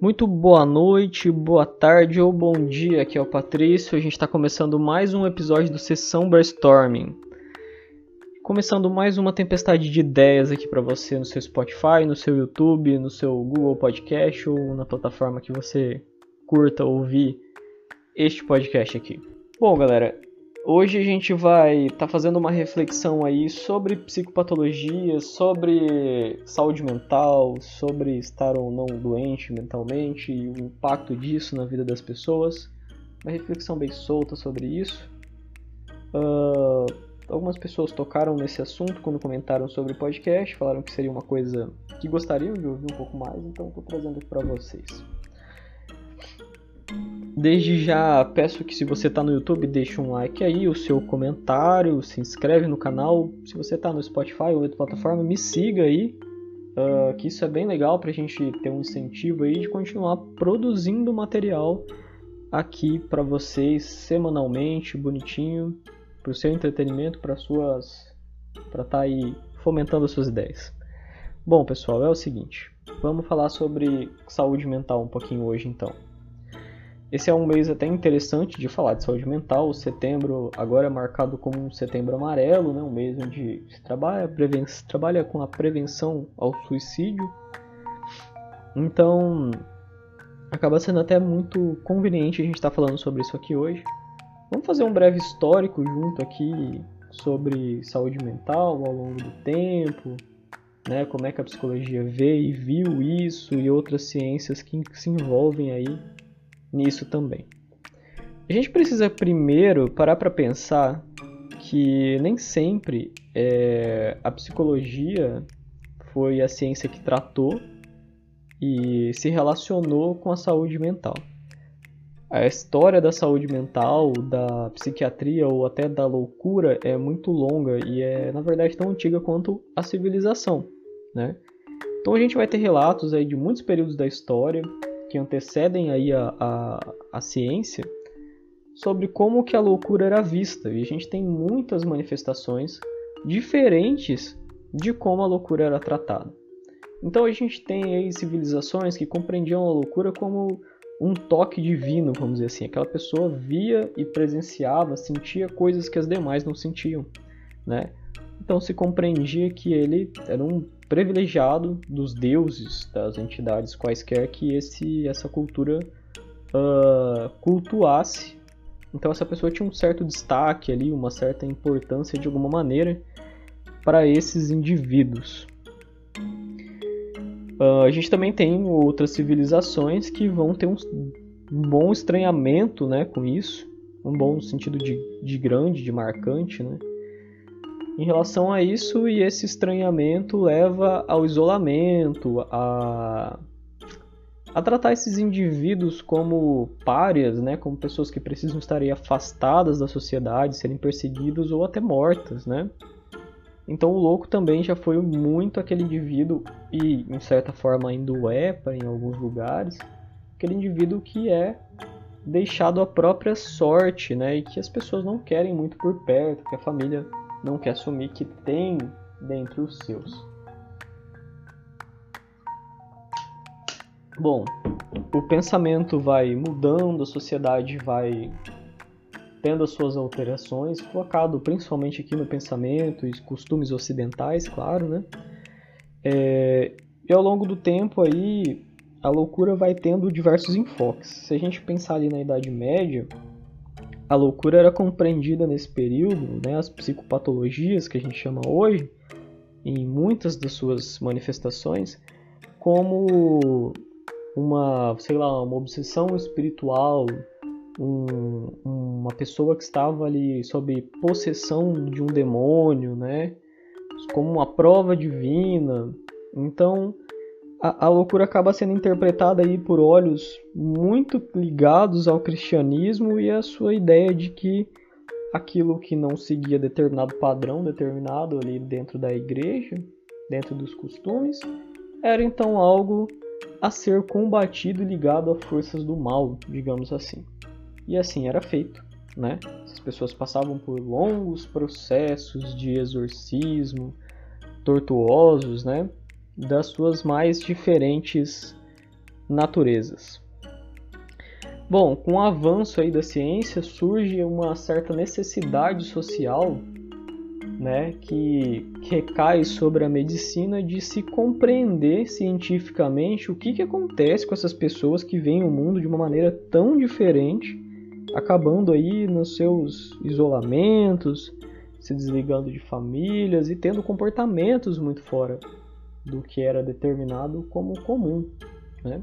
Muito boa noite, boa tarde ou bom dia, aqui é o Patrício. A gente está começando mais um episódio do Sessão Brainstorming. Começando mais uma tempestade de ideias aqui para você no seu Spotify, no seu YouTube, no seu Google Podcast ou na plataforma que você curta ouvir este podcast aqui. Bom, galera, Hoje a gente vai estar tá fazendo uma reflexão aí sobre psicopatologia, sobre saúde mental, sobre estar ou não doente mentalmente e o impacto disso na vida das pessoas. Uma reflexão bem solta sobre isso. Uh, algumas pessoas tocaram nesse assunto quando comentaram sobre o podcast, falaram que seria uma coisa que gostariam de ouvir um pouco mais, então estou trazendo aqui para vocês. Desde já peço que se você está no YouTube deixe um like aí, o seu comentário, se inscreve no canal. Se você está no Spotify ou outra plataforma, me siga aí, uh, que isso é bem legal para a gente ter um incentivo aí de continuar produzindo material aqui para vocês semanalmente, bonitinho, para o seu entretenimento, para suas, para estar tá aí fomentando as suas ideias. Bom, pessoal, é o seguinte, vamos falar sobre saúde mental um pouquinho hoje então. Esse é um mês até interessante de falar de saúde mental. O setembro agora é marcado como um setembro amarelo, né? um mês onde se trabalha, se trabalha com a prevenção ao suicídio. Então, acaba sendo até muito conveniente a gente estar tá falando sobre isso aqui hoje. Vamos fazer um breve histórico junto aqui sobre saúde mental ao longo do tempo, né? como é que a psicologia vê e viu isso e outras ciências que se envolvem aí nisso também. A gente precisa primeiro parar para pensar que nem sempre é, a psicologia foi a ciência que tratou e se relacionou com a saúde mental. A história da saúde mental, da psiquiatria ou até da loucura é muito longa e é, na verdade, tão antiga quanto a civilização, né? Então a gente vai ter relatos aí de muitos períodos da história que antecedem aí a, a, a ciência sobre como que a loucura era vista. E a gente tem muitas manifestações diferentes de como a loucura era tratada. Então a gente tem aí civilizações que compreendiam a loucura como um toque divino, vamos dizer assim. Aquela pessoa via e presenciava, sentia coisas que as demais não sentiam, né? Então se compreendia que ele era um privilegiado dos deuses, das entidades quaisquer que esse, essa cultura uh, cultuasse. Então essa pessoa tinha um certo destaque ali, uma certa importância de alguma maneira para esses indivíduos. Uh, a gente também tem outras civilizações que vão ter um, bom estranhamento né, com isso, um bom sentido de, de grande, de marcante, né? Em relação a isso e esse estranhamento leva ao isolamento, a, a tratar esses indivíduos como párias, né, como pessoas que precisam estar afastadas da sociedade, serem perseguidas ou até mortas, né? Então o louco também já foi muito aquele indivíduo e em certa forma ainda é para em alguns lugares, aquele indivíduo que é deixado à própria sorte, né, e que as pessoas não querem muito por perto, que a família não quer assumir que tem dentre os seus. Bom, o pensamento vai mudando, a sociedade vai tendo as suas alterações, focado principalmente aqui no pensamento e costumes ocidentais, claro, né? É, e ao longo do tempo aí, a loucura vai tendo diversos enfoques. Se a gente pensar ali na Idade Média, a loucura era compreendida nesse período, né, as psicopatologias que a gente chama hoje, em muitas das suas manifestações, como uma, sei lá, uma obsessão espiritual, um, uma pessoa que estava ali sob possessão de um demônio, né, como uma prova divina. Então, a, a, loucura acaba sendo interpretada aí por olhos muito ligados ao cristianismo e a sua ideia de que aquilo que não seguia determinado padrão determinado ali dentro da igreja, dentro dos costumes, era então algo a ser combatido ligado a forças do mal, digamos assim. E assim era feito, né? As pessoas passavam por longos processos de exorcismo, tortuosos, né? Das suas mais diferentes naturezas. Bom, com o avanço aí da ciência surge uma certa necessidade social, né, que, recai sobre a medicina de se compreender cientificamente o que, que acontece com essas pessoas que veem o mundo de uma maneira tão diferente, acabando aí nos seus isolamentos, se desligando de famílias e tendo comportamentos muito fora do que era determinado como comum, né?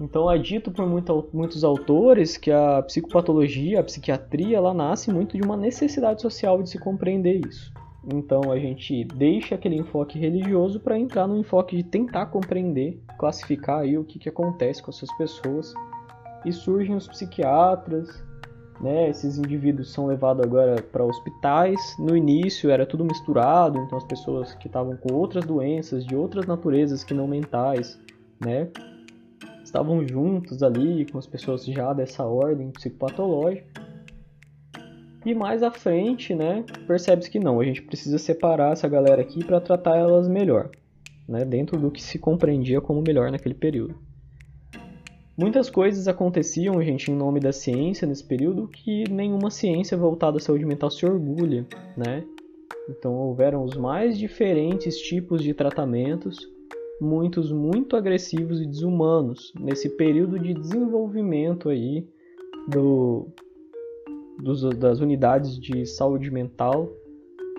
Então é dito por muito, muitos autores que a psicopatologia, a psiquiatria, ela nasce muito de uma necessidade social de se compreender isso. Então a gente deixa aquele enfoque religioso para entrar no enfoque de tentar compreender, classificar aí o que, que acontece com essas pessoas. E surgem os psiquiatras, né? Esses indivíduos são levados agora para hospitais. No início era tudo misturado, então as pessoas que estavam com outras doenças de outras naturezas que não mentais, né? estavam juntos ali com as pessoas já dessa ordem psicopatológica. E mais à frente, né, percebe-se que não, a gente precisa separar essa galera aqui para tratar elas melhor, né, dentro do que se compreendia como melhor naquele período. Muitas coisas aconteciam, gente, em nome da ciência nesse período que nenhuma ciência voltada à saúde mental se orgulha, né? Então houveram os mais diferentes tipos de tratamentos muitos muito agressivos e desumanos nesse período de desenvolvimento aí do, dos, das unidades de saúde mental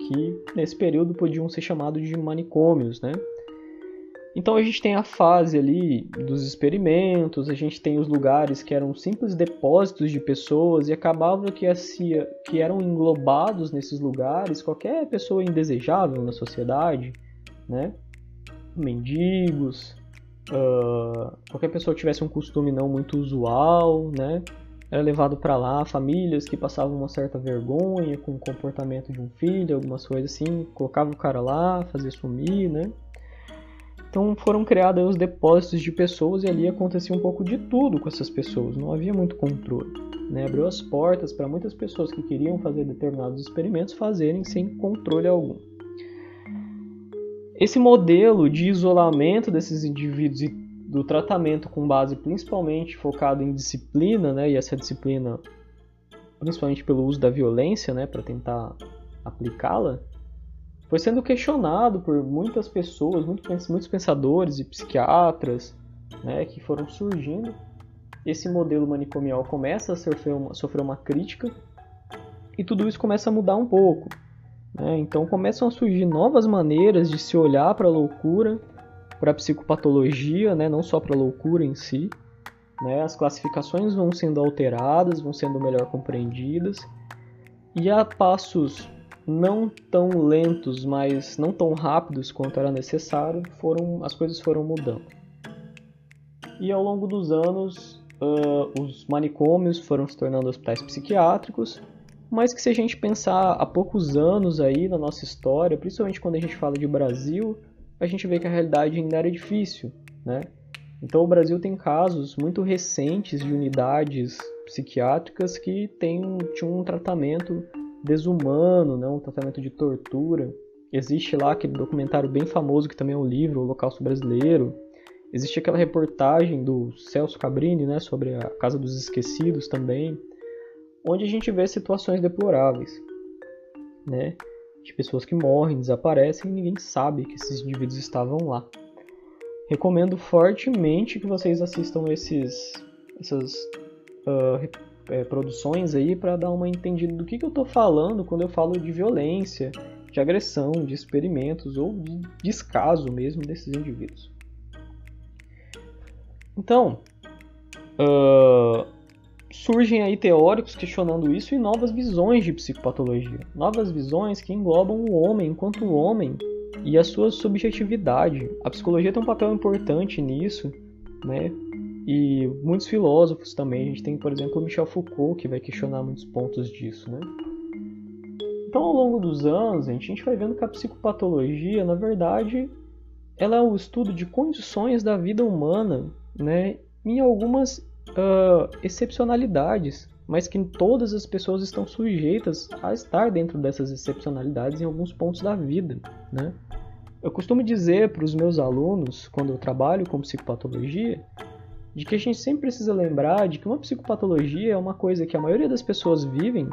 que nesse período podiam ser chamados de manicômios, né? Então a gente tem a fase ali dos experimentos, a gente tem os lugares que eram simples depósitos de pessoas e acabava que, que eram englobados nesses lugares qualquer pessoa indesejável na sociedade, né? mendigos, uh, qualquer pessoa que tivesse um costume não muito usual, né? Era levado para lá, famílias que passavam uma certa vergonha com o comportamento de um filho, algumas coisas assim, colocava o cara lá, fazia sumir, né? Então foram criados os depósitos de pessoas e ali acontecia um pouco de tudo com essas pessoas, não havia muito controle. Né? Abriu as portas para muitas pessoas que queriam fazer determinados experimentos fazerem sem controle algum. Esse modelo de isolamento desses indivíduos e do tratamento com base principalmente focado em disciplina, né, e essa disciplina principalmente pelo uso da violência, né, para tentar aplicá-la, foi sendo questionado por muitas pessoas, muitos pensadores e psiquiatras, né, que foram surgindo. Esse modelo manicomial começa a sofrer uma, sofrer uma crítica e tudo isso começa a mudar um pouco. Né? Então começam a surgir novas maneiras de se olhar para a loucura, para a psicopatologia, né? não só para a loucura em si. Né? As classificações vão sendo alteradas, vão sendo melhor compreendidas, e a passos não tão lentos, mas não tão rápidos quanto era necessário, foram as coisas foram mudando. E ao longo dos anos, uh, os manicômios foram se tornando hospitais psiquiátricos, mas que se a gente pensar há poucos anos aí na nossa história, principalmente quando a gente fala de Brasil, a gente vê que a realidade ainda era difícil, né? Então o Brasil tem casos muito recentes de unidades psiquiátricas que tem, tinham um tratamento desumano, né? um tratamento de tortura. Existe lá aquele documentário bem famoso que também é um livro, o Holocausto Brasileiro. Existe aquela reportagem do Celso Cabrini, né, sobre a Casa dos Esquecidos também onde a gente vê situações deploráveis, né? De pessoas que morrem, desaparecem e ninguém sabe que esses indivíduos estavam lá. Recomendo fortemente que vocês assistam esses, essas uh, é, produções aí para dar uma entendida do que, que eu estou falando quando eu falo de violência, de agressão, de experimentos ou de descaso mesmo desses indivíduos. Então, uh, surgem aí teóricos questionando isso e novas visões de psicopatologia. Novas visões que englobam o homem enquanto homem e a sua subjetividade. A psicologia tem um papel importante nisso, né? E muitos filósofos também. A gente tem, por exemplo, Michel Foucault, que vai questionar muitos pontos disso, né? Então, ao longo dos anos, a gente vai vendo que a psicopatologia, na verdade, ela é o estudo de condições da vida humana, né? Em algumas uh, excepcionalidades, mas que todas as pessoas estão sujeitas a estar dentro dessas excepcionalidades em alguns pontos da vida, né? Eu costumo dizer para os meus alunos, quando eu trabalho com psicopatologia, de que a gente sempre precisa lembrar de que uma psicopatologia é uma coisa que a maioria das pessoas vivem,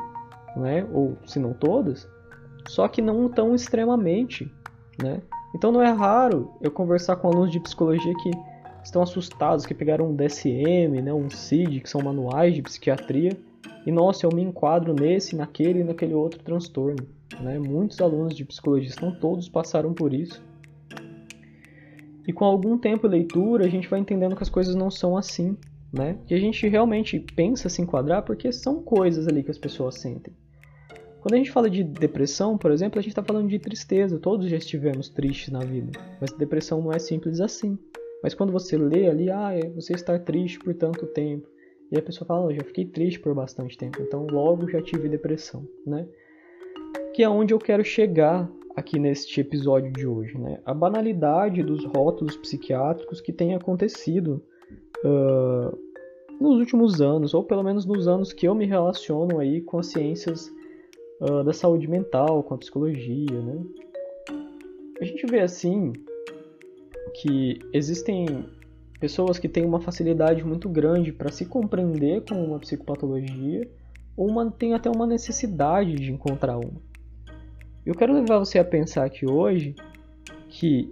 né? ou se não todas, só que não tão extremamente. Né? Então não é raro eu conversar com alunos de psicologia que estão assustados, que pegaram um DSM, né, um CID, que são manuais de psiquiatria, e nossa, eu me enquadro nesse, naquele e naquele outro transtorno. Né? Muitos alunos de psicologia estão todos passaram por isso. E com algum tempo de leitura, a gente vai entendendo que as coisas não são assim, né? Que a gente realmente pensa se enquadrar porque são coisas ali que as pessoas sentem. Quando a gente fala de depressão, por exemplo, a gente está falando de tristeza. Todos já estivemos tristes na vida, mas depressão não é simples assim. Mas quando você lê ali, ah, é você estar triste por tanto tempo, e a pessoa fala, oh, já fiquei triste por bastante tempo, então logo já tive depressão, né? Que é onde eu quero chegar aqui neste episódio de hoje, né? A banalidade dos rótulos psiquiátricos que tem acontecido uh, nos últimos anos, ou pelo menos nos anos que eu me relaciono aí com as ciências uh, da saúde mental, com a psicologia, né? A gente vê assim que existem pessoas que têm uma facilidade muito grande para se compreender com uma psicopatologia ou uma, tem até uma necessidade de encontrar uma. Eu quero levar você a pensar aqui hoje que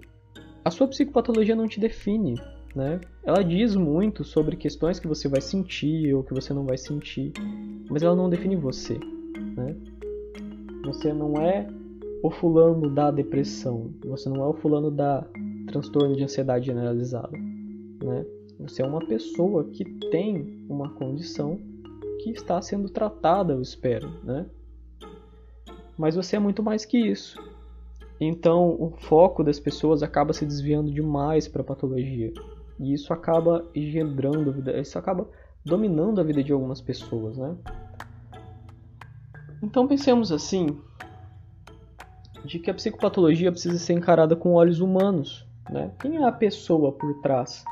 a sua psicopatologia não te define, né? Ela diz muito sobre questões que você vai sentir ou que você não vai sentir, mas ela não define você, né? Você não é o fulano da depressão, você não é o fulano da transtorno de ansiedade generalizada, né? Você é uma pessoa que tem uma condição que está sendo tratada, eu espero, né? Mas você é muito mais que isso. Então, o foco das pessoas acaba se desviando demais para a patologia. E isso acaba engendrando vida, isso acaba dominando a vida de algumas pessoas, né? Então pensemos assim, de que a psicopatologia precisa ser encarada com olhos humanos, né? Quem é a pessoa por trás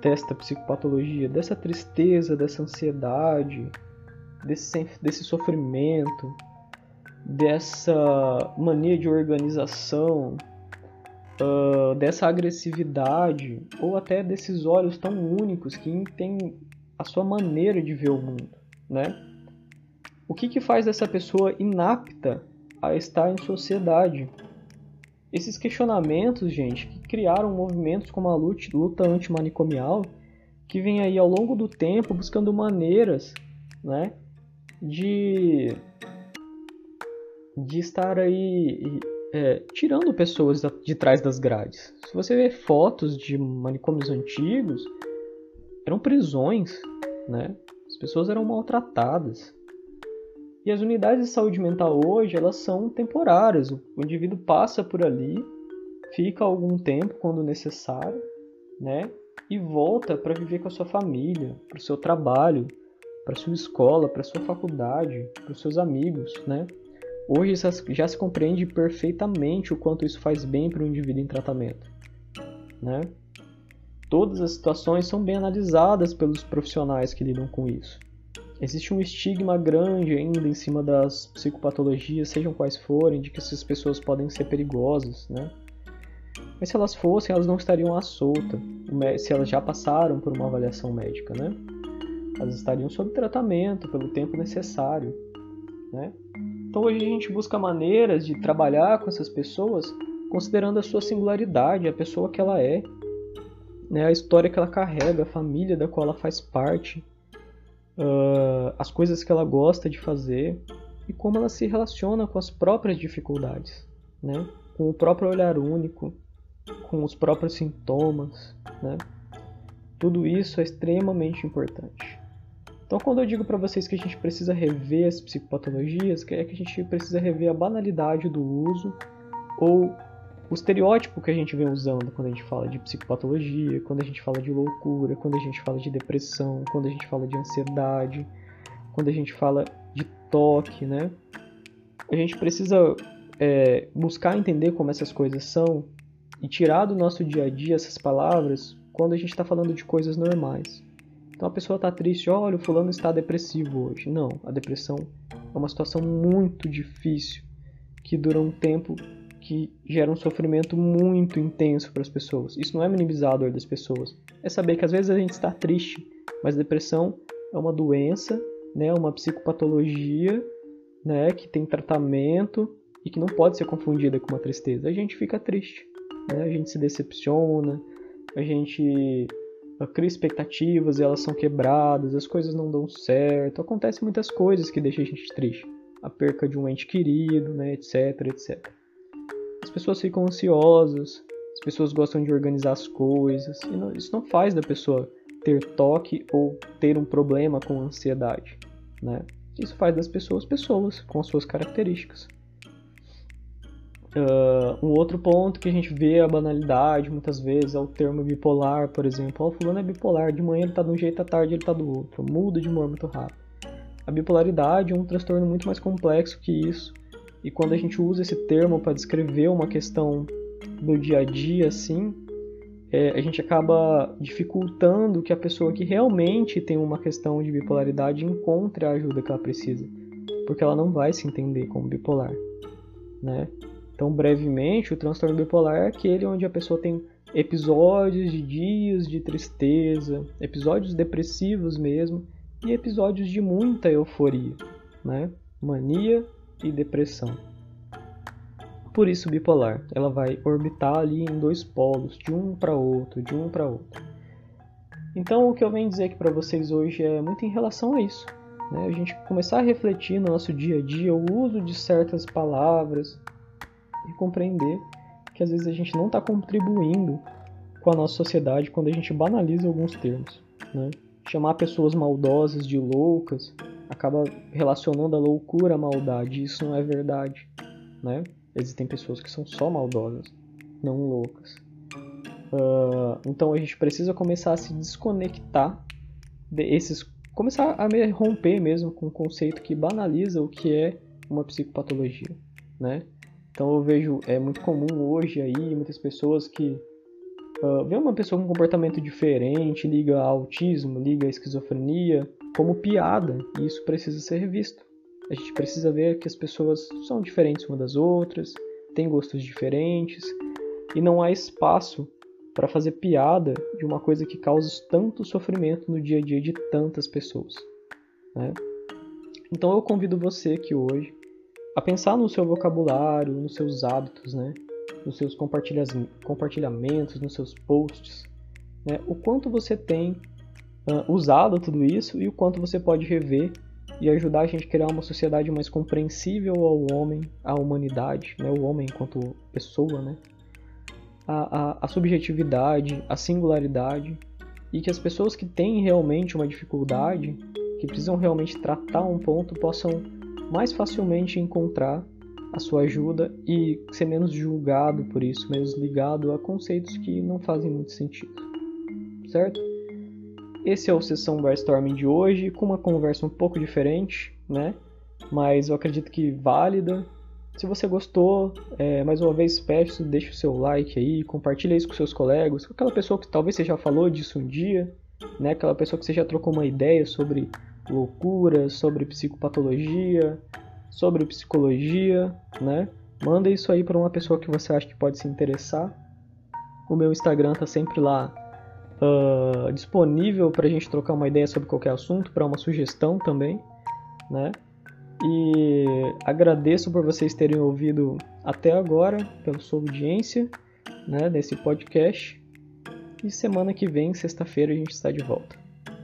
desta psicopatologia, dessa tristeza, dessa ansiedade, desse, desse sofrimento, dessa mania de organização, uh, dessa agressividade, ou até desses olhos tão únicos que têm a sua maneira de ver o mundo, né? O que, que faz dessa pessoa inapta a estar em sociedade? Esses questionamentos, gente, que criaram movimentos como a luta, luta antimanicomial, que vem aí ao longo do tempo buscando maneiras, né, de de estar aí é, tirando pessoas de trás das grades. Se você vê fotos de manicômios antigos, eram prisões, né? As pessoas eram maltratadas. E as unidades de saúde mental hoje, elas são temporárias. O indivíduo passa por ali, fica algum tempo quando necessário, né? E volta para viver com a sua família, para o seu trabalho, para sua escola, para sua faculdade, para os seus amigos, né? Hoje já se compreende perfeitamente o quanto isso faz bem para o indivíduo em tratamento. Né? Todas as situações são bem analisadas pelos profissionais que lidam com isso. Existe um estigma grande ainda em cima das psicopatologias, sejam quais forem, de que essas pessoas podem ser perigosas, né? Mas se elas fossem, elas não estariam à solta, se elas já passaram por uma avaliação médica, né? Elas estariam sob tratamento pelo tempo necessário, né? Então hoje a gente busca maneiras de trabalhar com essas pessoas considerando a sua singularidade, a pessoa que ela é, né, a história que ela carrega, a família da qual ela faz parte, uh, as coisas que ela gosta de fazer e como ela se relaciona com as próprias dificuldades, né, com o próprio olhar único, com os próprios sintomas, né. Tudo isso é extremamente importante. Então, quando eu digo para vocês que a gente precisa rever as psicopatologias, é que a gente precisa rever a banalidade do uso ou o estereótipo que a gente vem usando quando a gente fala de psicopatologia, quando a gente fala de loucura, quando a gente fala de depressão, quando a gente fala de ansiedade, quando a gente fala de toque, né? A gente precisa é, buscar entender como essas coisas são e tirar do nosso dia a dia essas palavras quando a gente está falando de coisas normais. Então a pessoa está triste, olha, o fulano está depressivo hoje. Não, a depressão é uma situação muito difícil que dura um tempo que gera um sofrimento muito intenso para as pessoas. Isso não é minimizar a dor das pessoas. É saber que às vezes a gente está triste, mas depressão é uma doença, né, uma psicopatologia, né, que tem tratamento e que não pode ser confundida com uma tristeza. A gente fica triste, né? A gente se decepciona, a gente cria expectativas e elas são quebradas, as coisas não dão certo, acontecem muitas coisas que deixam a gente triste. A perca de um ente querido, né, etc, etc. As pessoas ficam ansiosas, as pessoas gostam de organizar as coisas, e não, isso não faz da pessoa ter toque ou ter um problema com ansiedade, né? Isso faz das pessoas pessoas com as suas características. Uh, um outro ponto que a gente vê a banalidade muitas vezes é o termo bipolar, por exemplo. O fulano é bipolar, de manhã ele tá de um jeito, à tarde ele tá do outro. Muda de humor muito rápido. A bipolaridade é um transtorno muito mais complexo que isso. E quando a gente usa esse termo para descrever uma questão do dia a dia, assim, é, a gente acaba dificultando que a pessoa que realmente tem uma questão de bipolaridade encontre a ajuda que ela precisa. Porque ela não vai se entender como bipolar, né? Então, brevemente, o transtorno bipolar é aquele onde a pessoa tem episódios de dias de tristeza, episódios depressivos mesmo, e episódios de muita euforia, né? Mania e depressão. Por isso bipolar, ela vai orbitar ali em dois polos, de um para outro, de um para outro. Então, o que eu venho dizer aqui para vocês hoje é muito em relação a isso. Né? A gente começar a refletir no nosso dia a dia o uso de certas palavras, e compreender que às vezes a gente não está contribuindo com a nossa sociedade quando a gente banaliza alguns termos. Né? Chamar pessoas maldosas de loucas acaba relacionando a loucura à maldade. Isso não é verdade. Né? Existem pessoas que são só maldosas, não loucas. Uh, então a gente precisa começar a se desconectar desses. começar a romper mesmo com o conceito que banaliza o que é uma psicopatologia. Né? Então eu vejo, é muito comum hoje aí, muitas pessoas que uh, vê uma pessoa com um comportamento diferente, liga autismo, liga a esquizofrenia, como piada, e isso precisa ser visto. A gente precisa ver que as pessoas são diferentes umas das outras, têm gostos diferentes, e não há espaço para fazer piada de uma coisa que causa tanto sofrimento no dia a dia de tantas pessoas. Né? Então eu convido você aqui hoje a pensar no seu vocabulário, nos seus hábitos, né? nos seus compartilhamentos, nos seus posts, né? o quanto você tem uh, usado tudo isso e o quanto você pode rever e ajudar a gente a criar uma sociedade mais compreensível ao homem, à humanidade, né? o homem enquanto pessoa, né? a, a, a subjetividade, a singularidade e que as pessoas que têm realmente uma dificuldade, que precisam realmente tratar um ponto, possam mais facilmente encontrar a sua ajuda e ser menos julgado por isso, menos ligado a conceitos que não fazem muito sentido. Certo? Esse é o sessão brainstorming de hoje, com uma conversa um pouco diferente, né? Mas eu acredito que válida. Se você gostou, é, mais uma vez peço, deixe o seu like aí, compartilhe isso com seus colegas, com aquela pessoa que talvez você já falou disso um dia, né? Aquela pessoa que você já trocou uma ideia sobre loucura, sobre psicopatologia, sobre psicologia, né? Manda isso aí para uma pessoa que você acha que pode se interessar. O meu Instagram tá sempre lá uh, disponível para a gente trocar uma ideia sobre qualquer assunto, para uma sugestão também, né? E agradeço por vocês terem ouvido até agora, pela sua audiência, né, nesse podcast. E semana que vem, sexta-feira, a gente está de volta.